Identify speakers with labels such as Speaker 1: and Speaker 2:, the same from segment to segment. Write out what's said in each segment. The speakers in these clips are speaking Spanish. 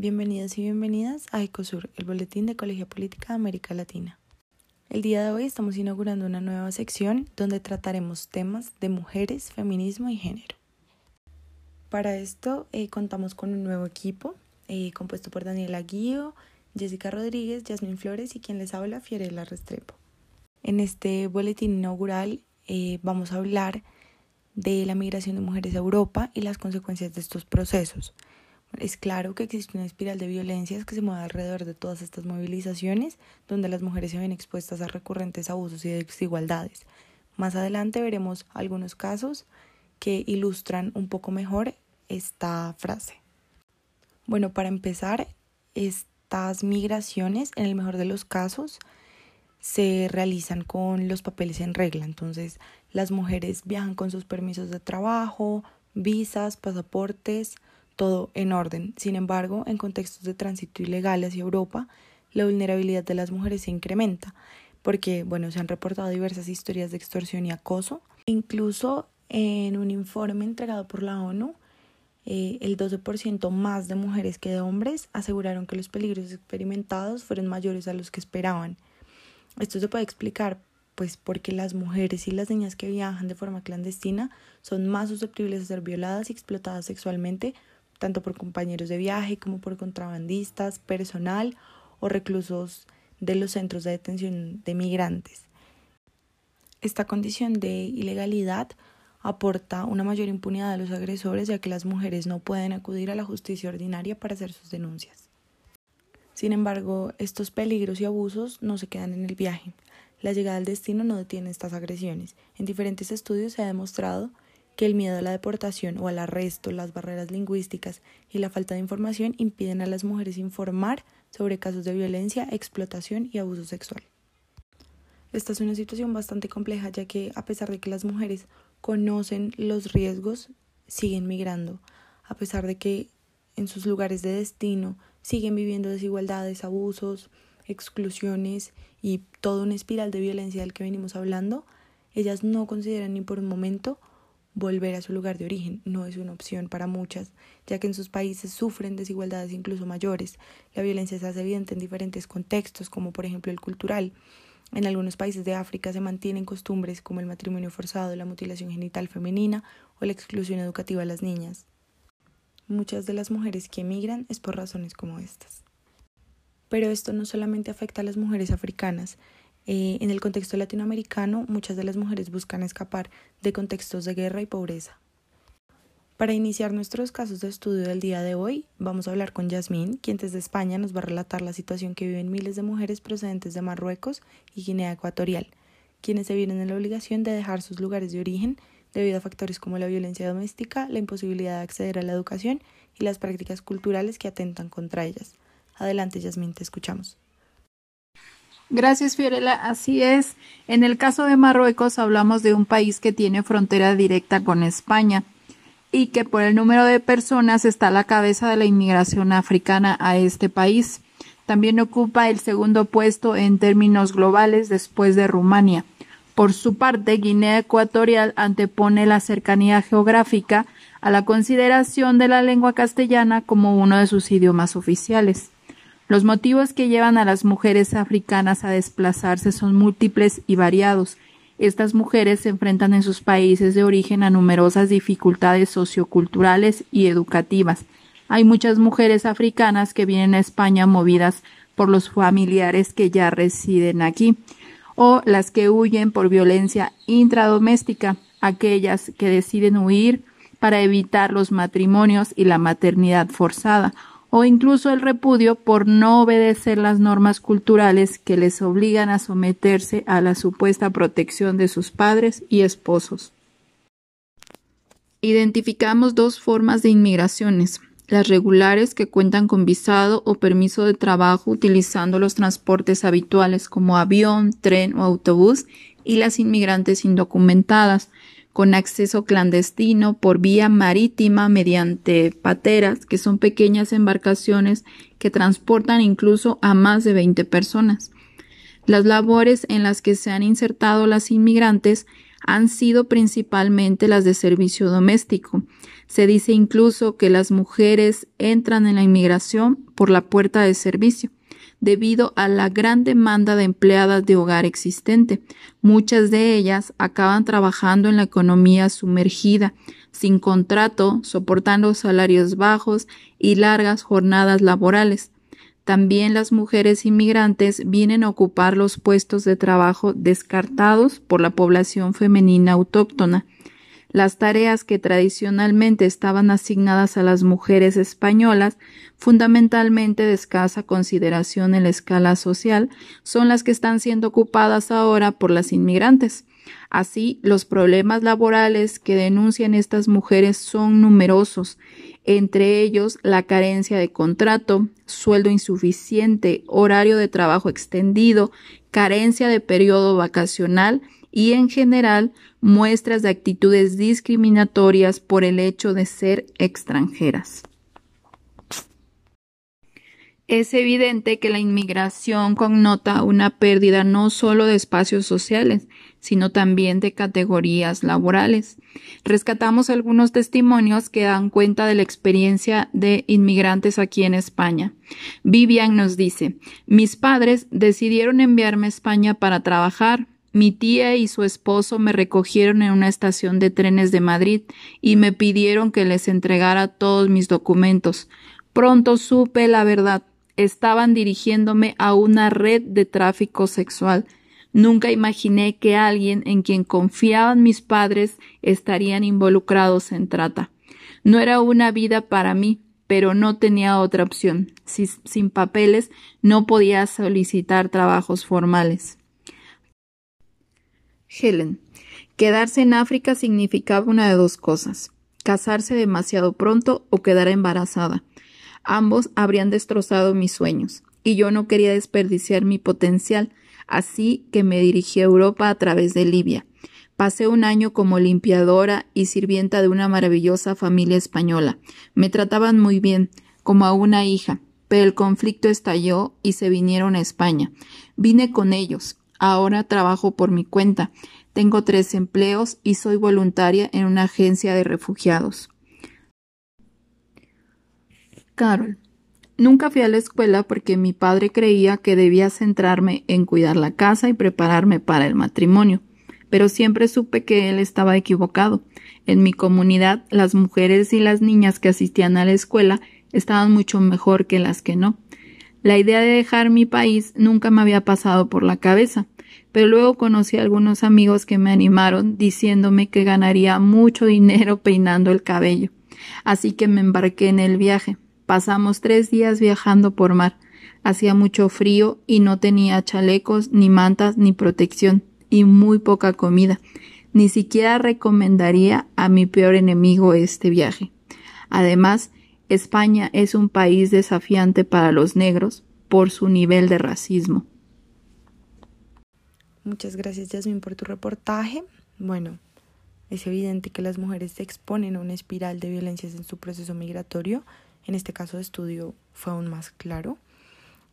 Speaker 1: Bienvenidos y bienvenidas a Ecosur, el boletín de Colegio Política de América Latina. El día de hoy estamos inaugurando una nueva sección donde trataremos temas de mujeres, feminismo y género. Para esto eh, contamos con un nuevo equipo eh, compuesto por Daniela Guío, Jessica Rodríguez, Yasmin Flores y quien les habla, Fiorella Restrepo. En este boletín inaugural eh, vamos a hablar de la migración de mujeres a Europa y las consecuencias de estos procesos. Es claro que existe una espiral de violencias que se mueve alrededor de todas estas movilizaciones, donde las mujeres se ven expuestas a recurrentes abusos y desigualdades. Más adelante veremos algunos casos que ilustran un poco mejor esta frase. Bueno, para empezar, estas migraciones, en el mejor de los casos, se realizan con los papeles en regla. Entonces, las mujeres viajan con sus permisos de trabajo, visas, pasaportes, todo en orden. Sin embargo, en contextos de tránsito ilegal hacia Europa, la vulnerabilidad de las mujeres se incrementa, porque, bueno, se han reportado diversas historias de extorsión y acoso. Incluso en un informe entregado por la ONU, eh, el 12% más de mujeres que de hombres aseguraron que los peligros experimentados fueron mayores a los que esperaban. Esto se puede explicar pues porque las mujeres y las niñas que viajan de forma clandestina son más susceptibles a ser violadas y explotadas sexualmente tanto por compañeros de viaje como por contrabandistas, personal o reclusos de los centros de detención de migrantes. Esta condición de ilegalidad aporta una mayor impunidad a los agresores ya que las mujeres no pueden acudir a la justicia ordinaria para hacer sus denuncias. Sin embargo, estos peligros y abusos no se quedan en el viaje. La llegada al destino no detiene estas agresiones. En diferentes estudios se ha demostrado que el miedo a la deportación o al arresto, las barreras lingüísticas y la falta de información impiden a las mujeres informar sobre casos de violencia, explotación y abuso sexual. Esta es una situación bastante compleja ya que a pesar de que las mujeres conocen los riesgos, siguen migrando, a pesar de que en sus lugares de destino siguen viviendo desigualdades, abusos, exclusiones y toda una espiral de violencia del que venimos hablando, ellas no consideran ni por un momento volver a su lugar de origen no es una opción para muchas, ya que en sus países sufren desigualdades incluso mayores. La violencia se hace evidente en diferentes contextos, como por ejemplo el cultural. En algunos países de África se mantienen costumbres como el matrimonio forzado, la mutilación genital femenina o la exclusión educativa a las niñas. Muchas de las mujeres que emigran es por razones como estas. Pero esto no solamente afecta a las mujeres africanas, eh, en el contexto latinoamericano, muchas de las mujeres buscan escapar de contextos de guerra y pobreza. Para iniciar nuestros casos de estudio del día de hoy, vamos a hablar con Yasmín, quien desde España nos va a relatar la situación que viven miles de mujeres procedentes de Marruecos y Guinea Ecuatorial, quienes se vieron en la obligación de dejar sus lugares de origen debido a factores como la violencia doméstica, la imposibilidad de acceder a la educación y las prácticas culturales que atentan contra ellas. Adelante, Yasmín, te escuchamos.
Speaker 2: Gracias, Fiorella. Así es. En el caso de Marruecos hablamos de un país que tiene frontera directa con España y que por el número de personas está a la cabeza de la inmigración africana a este país. También ocupa el segundo puesto en términos globales después de Rumania. Por su parte, Guinea Ecuatorial antepone la cercanía geográfica a la consideración de la lengua castellana como uno de sus idiomas oficiales. Los motivos que llevan a las mujeres africanas a desplazarse son múltiples y variados. Estas mujeres se enfrentan en sus países de origen a numerosas dificultades socioculturales y educativas. Hay muchas mujeres africanas que vienen a España movidas por los familiares que ya residen aquí, o las que huyen por violencia intradoméstica, aquellas que deciden huir para evitar los matrimonios y la maternidad forzada, o incluso el repudio por no obedecer las normas culturales que les obligan a someterse a la supuesta protección de sus padres y esposos. Identificamos dos formas de inmigraciones, las regulares que cuentan con visado o permiso de trabajo utilizando los transportes habituales como avión, tren o autobús y las inmigrantes indocumentadas, con acceso clandestino por vía marítima mediante pateras, que son pequeñas embarcaciones que transportan incluso a más de 20 personas. Las labores en las que se han insertado las inmigrantes han sido principalmente las de servicio doméstico. Se dice incluso que las mujeres entran en la inmigración por la puerta de servicio debido a la gran demanda de empleadas de hogar existente. Muchas de ellas acaban trabajando en la economía sumergida, sin contrato, soportando salarios bajos y largas jornadas laborales. También las mujeres inmigrantes vienen a ocupar los puestos de trabajo descartados por la población femenina autóctona. Las tareas que tradicionalmente estaban asignadas a las mujeres españolas, fundamentalmente de escasa consideración en la escala social, son las que están siendo ocupadas ahora por las inmigrantes. Así, los problemas laborales que denuncian estas mujeres son numerosos, entre ellos la carencia de contrato, sueldo insuficiente, horario de trabajo extendido, carencia de periodo vacacional y en general muestras de actitudes discriminatorias por el hecho de ser extranjeras. Es evidente que la inmigración connota una pérdida no solo de espacios sociales, sino también de categorías laborales. Rescatamos algunos testimonios que dan cuenta de la experiencia de inmigrantes aquí en España. Vivian nos dice, mis padres decidieron enviarme a España para trabajar, mi tía y su esposo me recogieron en una estación de trenes de Madrid y me pidieron que les entregara todos mis documentos. Pronto supe la verdad. Estaban dirigiéndome a una red de tráfico sexual. Nunca imaginé que alguien en quien confiaban mis padres estarían involucrados en trata. No era una vida para mí, pero no tenía otra opción. sin papeles no podía solicitar trabajos formales. Helen. Quedarse en África significaba una de dos cosas casarse demasiado pronto o quedar embarazada. Ambos habrían destrozado mis sueños, y yo no quería desperdiciar mi potencial, así que me dirigí a Europa a través de Libia. Pasé un año como limpiadora y sirvienta de una maravillosa familia española. Me trataban muy bien, como a una hija, pero el conflicto estalló y se vinieron a España. Vine con ellos, Ahora trabajo por mi cuenta. Tengo tres empleos y soy voluntaria en una agencia de refugiados. Carol. Nunca fui a la escuela porque mi padre creía que debía centrarme en cuidar la casa y prepararme para el matrimonio, pero siempre supe que él estaba equivocado. En mi comunidad, las mujeres y las niñas que asistían a la escuela estaban mucho mejor que las que no. La idea de dejar mi país nunca me había pasado por la cabeza, pero luego conocí a algunos amigos que me animaron diciéndome que ganaría mucho dinero peinando el cabello. Así que me embarqué en el viaje. Pasamos tres días viajando por mar. Hacía mucho frío y no tenía chalecos, ni mantas, ni protección, y muy poca comida. Ni siquiera recomendaría a mi peor enemigo este viaje. Además, España es un país desafiante para los negros por su nivel de racismo.
Speaker 1: Muchas gracias Jasmine por tu reportaje. Bueno, es evidente que las mujeres se exponen a una espiral de violencias en su proceso migratorio. En este caso de estudio fue aún más claro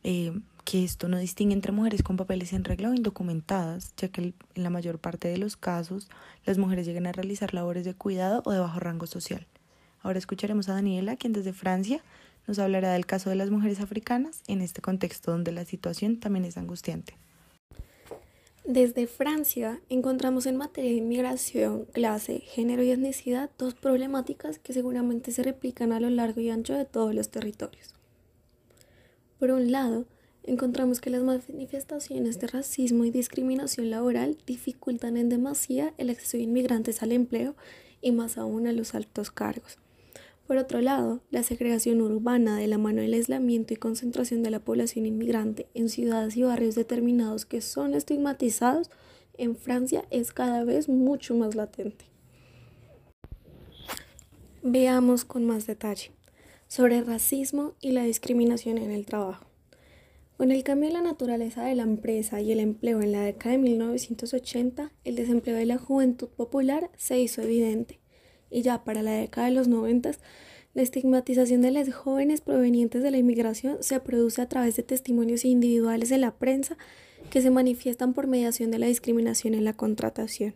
Speaker 1: eh, que esto no distingue entre mujeres con papeles en regla o indocumentadas, ya que en la mayor parte de los casos las mujeres llegan a realizar labores de cuidado o de bajo rango social. Ahora escucharemos a Daniela, quien desde Francia nos hablará del caso de las mujeres africanas en este contexto donde la situación también es angustiante.
Speaker 3: Desde Francia encontramos en materia de inmigración, clase, género y etnicidad dos problemáticas que seguramente se replican a lo largo y ancho de todos los territorios. Por un lado, encontramos que las manifestaciones de racismo y discriminación laboral dificultan en demasía el acceso de inmigrantes al empleo y más aún a los altos cargos. Por otro lado, la segregación urbana de la mano del aislamiento y concentración de la población inmigrante en ciudades y barrios determinados que son estigmatizados en Francia es cada vez mucho más latente. Veamos con más detalle sobre el racismo y la discriminación en el trabajo. Con el cambio de la naturaleza de la empresa y el empleo en la década de 1980, el desempleo de la juventud popular se hizo evidente y ya para la década de los 90 la estigmatización de las jóvenes provenientes de la inmigración se produce a través de testimonios individuales de la prensa que se manifiestan por mediación de la discriminación en la contratación.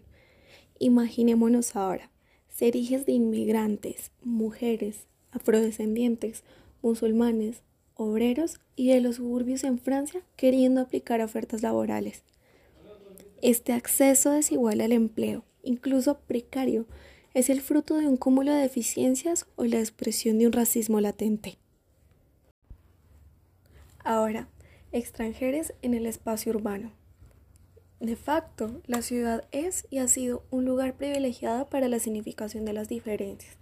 Speaker 3: Imaginémonos ahora, ser hijas de inmigrantes, mujeres, afrodescendientes, musulmanes, obreros y de los suburbios en Francia queriendo aplicar ofertas laborales. Este acceso desigual al empleo, incluso precario, es el fruto de un cúmulo de deficiencias o la expresión de un racismo latente. Ahora, extranjeros en el espacio urbano. De facto, la ciudad es y ha sido un lugar privilegiado para la significación de las diferencias.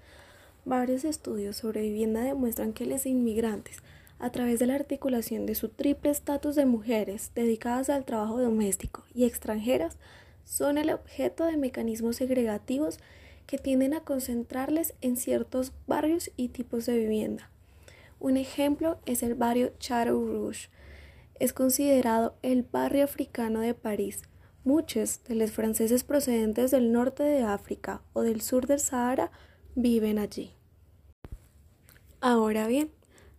Speaker 3: Varios estudios sobre vivienda demuestran que los inmigrantes, a través de la articulación de su triple estatus de mujeres dedicadas al trabajo doméstico y extranjeras, son el objeto de mecanismos segregativos que tienden a concentrarles en ciertos barrios y tipos de vivienda. Un ejemplo es el barrio Chateau Rouge. Es considerado el barrio africano de París. Muchos de los franceses procedentes del norte de África o del sur del Sahara viven allí. Ahora bien,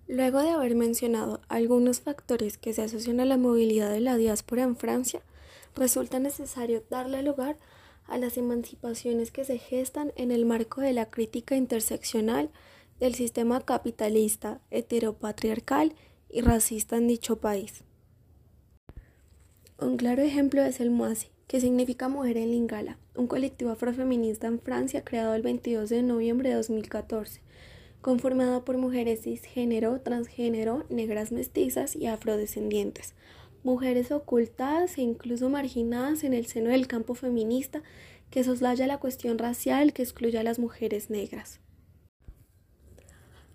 Speaker 3: luego de haber mencionado algunos factores que se asocian a la movilidad de la diáspora en Francia, resulta necesario darle lugar a las emancipaciones que se gestan en el marco de la crítica interseccional del sistema capitalista, heteropatriarcal y racista en dicho país. Un claro ejemplo es el MOASI, que significa Mujer en Lingala, un colectivo afrofeminista en Francia creado el 22 de noviembre de 2014, conformado por mujeres cisgénero, transgénero, negras mestizas y afrodescendientes, mujeres ocultadas e incluso marginadas en el seno del campo feminista que soslaya la cuestión racial que excluye a las mujeres negras.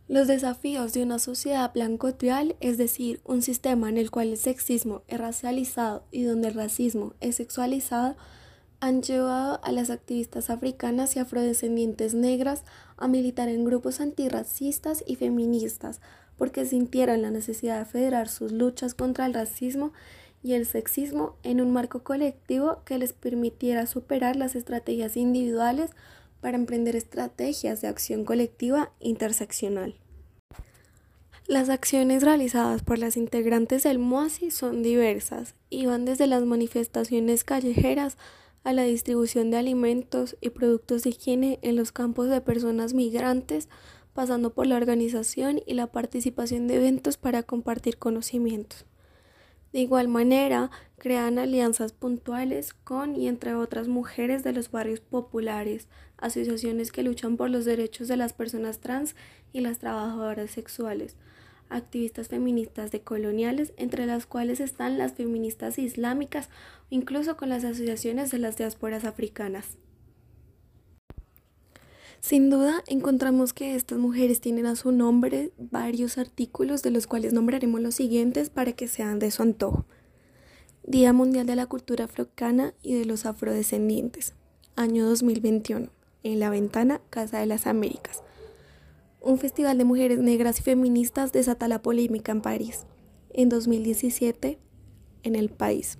Speaker 3: Los desafíos de una sociedad blanco-trial, es decir, un sistema en el cual el sexismo es racializado y donde el racismo es sexualizado, han llevado a las activistas africanas y afrodescendientes negras a militar en grupos antirracistas y feministas, porque sintieron la necesidad de federar sus luchas contra el racismo y el sexismo en un marco colectivo que les permitiera superar las estrategias individuales para emprender estrategias de acción colectiva interseccional. Las acciones realizadas por las integrantes del MOASI son diversas y van desde las manifestaciones callejeras a la distribución de alimentos y productos de higiene en los campos de personas migrantes, pasando por la organización y la participación de eventos para compartir conocimientos. De igual manera, crean alianzas puntuales con y entre otras mujeres de los barrios populares, asociaciones que luchan por los derechos de las personas trans y las trabajadoras sexuales, activistas feministas decoloniales, entre las cuales están las feministas islámicas incluso con las asociaciones de las diásporas africanas. Sin duda, encontramos que estas mujeres tienen a su nombre varios artículos de los cuales nombraremos los siguientes para que sean de su antojo. Día Mundial de la Cultura Africana y de los Afrodescendientes, año 2021, en la ventana Casa de las Américas un festival de mujeres negras y feministas desata la polémica en París. En 2017, en el país.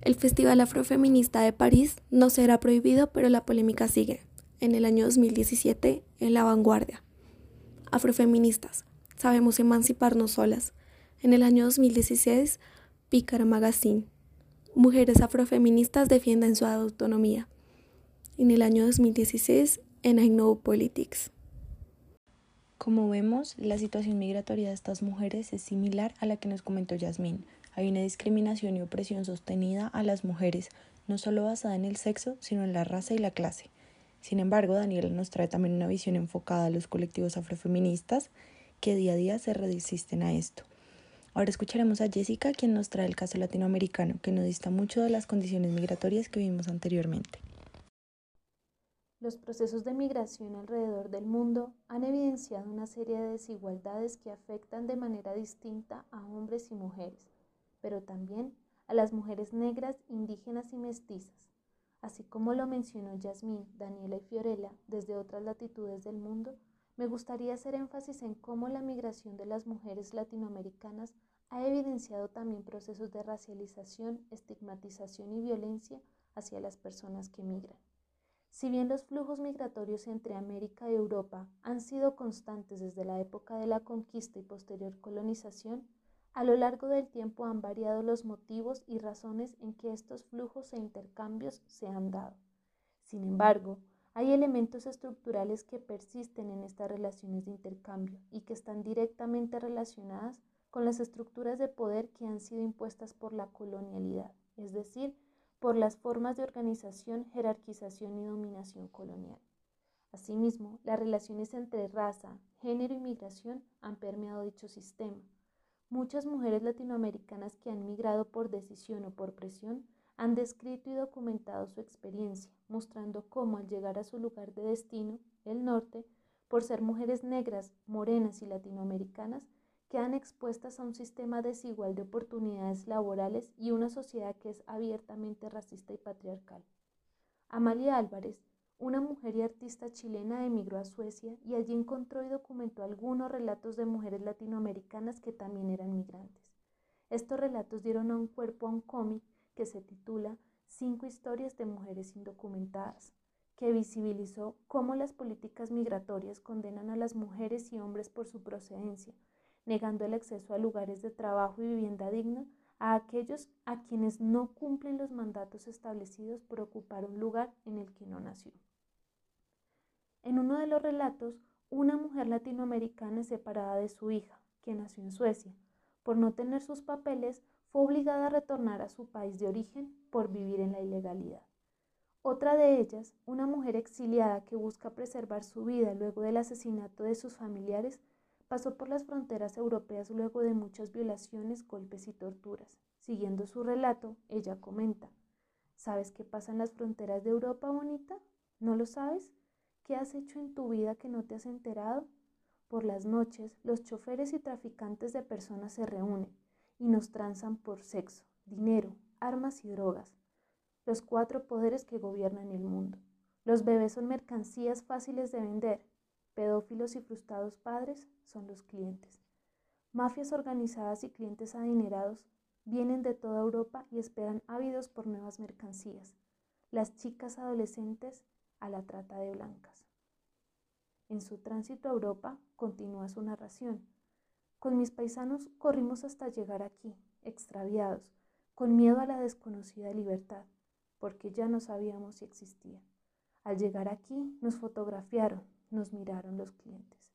Speaker 3: El Festival Afrofeminista de París no será prohibido, pero la polémica sigue. En el año 2017, en la vanguardia. Afrofeministas, sabemos emanciparnos solas. En el año 2016, Pícara Magazine. Mujeres afrofeministas defienden su autonomía. En el año 2016, en I Know Politics.
Speaker 1: Como vemos, la situación migratoria de estas mujeres es similar a la que nos comentó Yasmín. Hay una discriminación y opresión sostenida a las mujeres, no solo basada en el sexo, sino en la raza y la clase. Sin embargo, Daniela nos trae también una visión enfocada a los colectivos afrofeministas que día a día se resisten a esto. Ahora escucharemos a Jessica, quien nos trae el caso latinoamericano, que nos dista mucho de las condiciones migratorias que vimos anteriormente.
Speaker 4: Los procesos de migración alrededor del mundo han evidenciado una serie de desigualdades que afectan de manera distinta a hombres y mujeres, pero también a las mujeres negras, indígenas y mestizas. Así como lo mencionó Yasmín, Daniela y Fiorella desde otras latitudes del mundo, me gustaría hacer énfasis en cómo la migración de las mujeres latinoamericanas ha evidenciado también procesos de racialización, estigmatización y violencia hacia las personas que migran. Si bien los flujos migratorios entre América y Europa han sido constantes desde la época de la conquista y posterior colonización, a lo largo del tiempo han variado los motivos y razones en que estos flujos e intercambios se han dado. Sin embargo, hay elementos estructurales que persisten en estas relaciones de intercambio y que están directamente relacionadas con las estructuras de poder que han sido impuestas por la colonialidad, es decir, por las formas de organización, jerarquización y dominación colonial. Asimismo, las relaciones entre raza, género y migración han permeado dicho sistema. Muchas mujeres latinoamericanas que han migrado por decisión o por presión han descrito y documentado su experiencia, mostrando cómo al llegar a su lugar de destino, el norte, por ser mujeres negras, morenas y latinoamericanas, quedan expuestas a un sistema desigual de oportunidades laborales y una sociedad que es abiertamente racista y patriarcal. Amalia Álvarez, una mujer y artista chilena, emigró a Suecia y allí encontró y documentó algunos relatos de mujeres latinoamericanas que también eran migrantes. Estos relatos dieron a un cuerpo a un cómic que se titula Cinco historias de mujeres indocumentadas, que visibilizó cómo las políticas migratorias condenan a las mujeres y hombres por su procedencia, negando el acceso a lugares de trabajo y vivienda digna a aquellos a quienes no cumplen los mandatos establecidos por ocupar un lugar en el que no nació. En uno de los relatos, una mujer latinoamericana es separada de su hija, que nació en Suecia. Por no tener sus papeles, fue obligada a retornar a su país de origen por vivir en la ilegalidad. Otra de ellas, una mujer exiliada que busca preservar su vida luego del asesinato de sus familiares, Pasó por las fronteras europeas luego de muchas violaciones, golpes y torturas. Siguiendo su relato, ella comenta, ¿Sabes qué pasa en las fronteras de Europa, bonita? ¿No lo sabes? ¿Qué has hecho en tu vida que no te has enterado? Por las noches, los choferes y traficantes de personas se reúnen y nos tranzan por sexo, dinero, armas y drogas, los cuatro poderes que gobiernan el mundo. Los bebés son mercancías fáciles de vender Pedófilos y frustrados padres son los clientes. Mafias organizadas y clientes adinerados vienen de toda Europa y esperan ávidos por nuevas mercancías. Las chicas adolescentes a la trata de blancas. En su tránsito a Europa continúa su narración. Con mis paisanos corrimos hasta llegar aquí, extraviados, con miedo a la desconocida libertad, porque ya no sabíamos si existía. Al llegar aquí nos fotografiaron, nos miraron los clientes.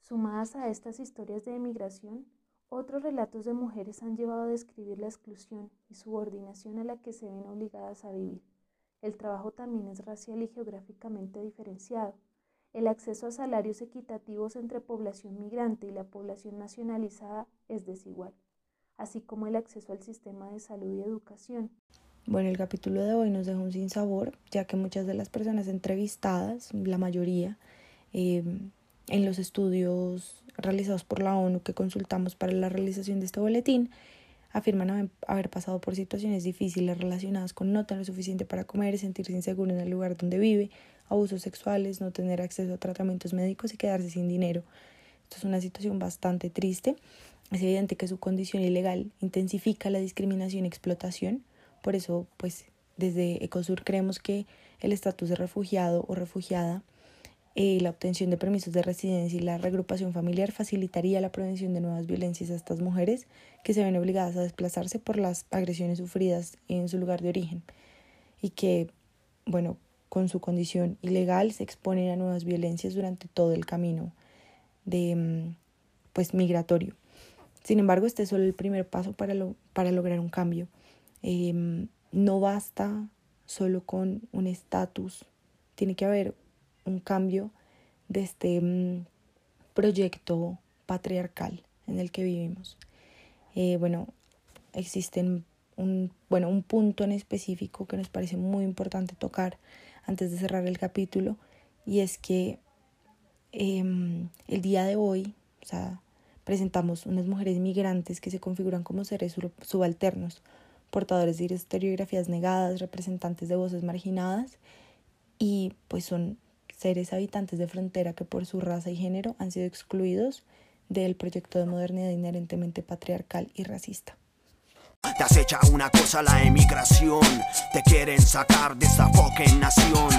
Speaker 4: Sumadas a estas historias de emigración, otros relatos de mujeres han llevado a describir la exclusión y subordinación a la que se ven obligadas a vivir. El trabajo también es racial y geográficamente diferenciado. El acceso a salarios equitativos entre población migrante y la población nacionalizada es desigual, así como el acceso al sistema de salud y educación.
Speaker 1: Bueno, el capítulo de hoy nos deja un sinsabor, ya que muchas de las personas entrevistadas, la mayoría, em, en los estudios realizados por la ONU que consultamos para la realización de este boletín, afirman haber pasado por situaciones difíciles relacionadas con no tener suficiente para comer, sentirse inseguro en el lugar donde vive, abusos sexuales, no tener acceso a tratamientos médicos y quedarse sin dinero. Esto es una situación bastante triste. Es evidente que su condición ilegal intensifica la discriminación y explotación por eso, pues desde Ecosur creemos que el estatus de refugiado o refugiada, eh, la obtención de permisos de residencia y la regrupación familiar facilitaría la prevención de nuevas violencias a estas mujeres que se ven obligadas a desplazarse por las agresiones sufridas en su lugar de origen y que, bueno, con su condición ilegal se exponen a nuevas violencias durante todo el camino de mm, pues migratorio. Sin embargo, este es solo el primer paso para, lo, para lograr un cambio. Em, no basta solo con un estatus, tiene que haber un cambio de este mm, proyecto patriarcal en el que vivimos. Eh, bueno, existen un, bueno, un punto en específico que nos parece muy importante tocar antes de cerrar el capítulo y es que em, el día de hoy, presentamos unas mujeres migrantes que se configuran como seres subalternos portadores de historiografías negadas, representantes de voces marginadas y pues son seres habitantes de frontera que por su raza y género han sido excluidos del proyecto de modernidad inherentemente patriarcal y racista.
Speaker 5: Te acecha una cosa la emigración, te quieren sacar de esa fucking nación.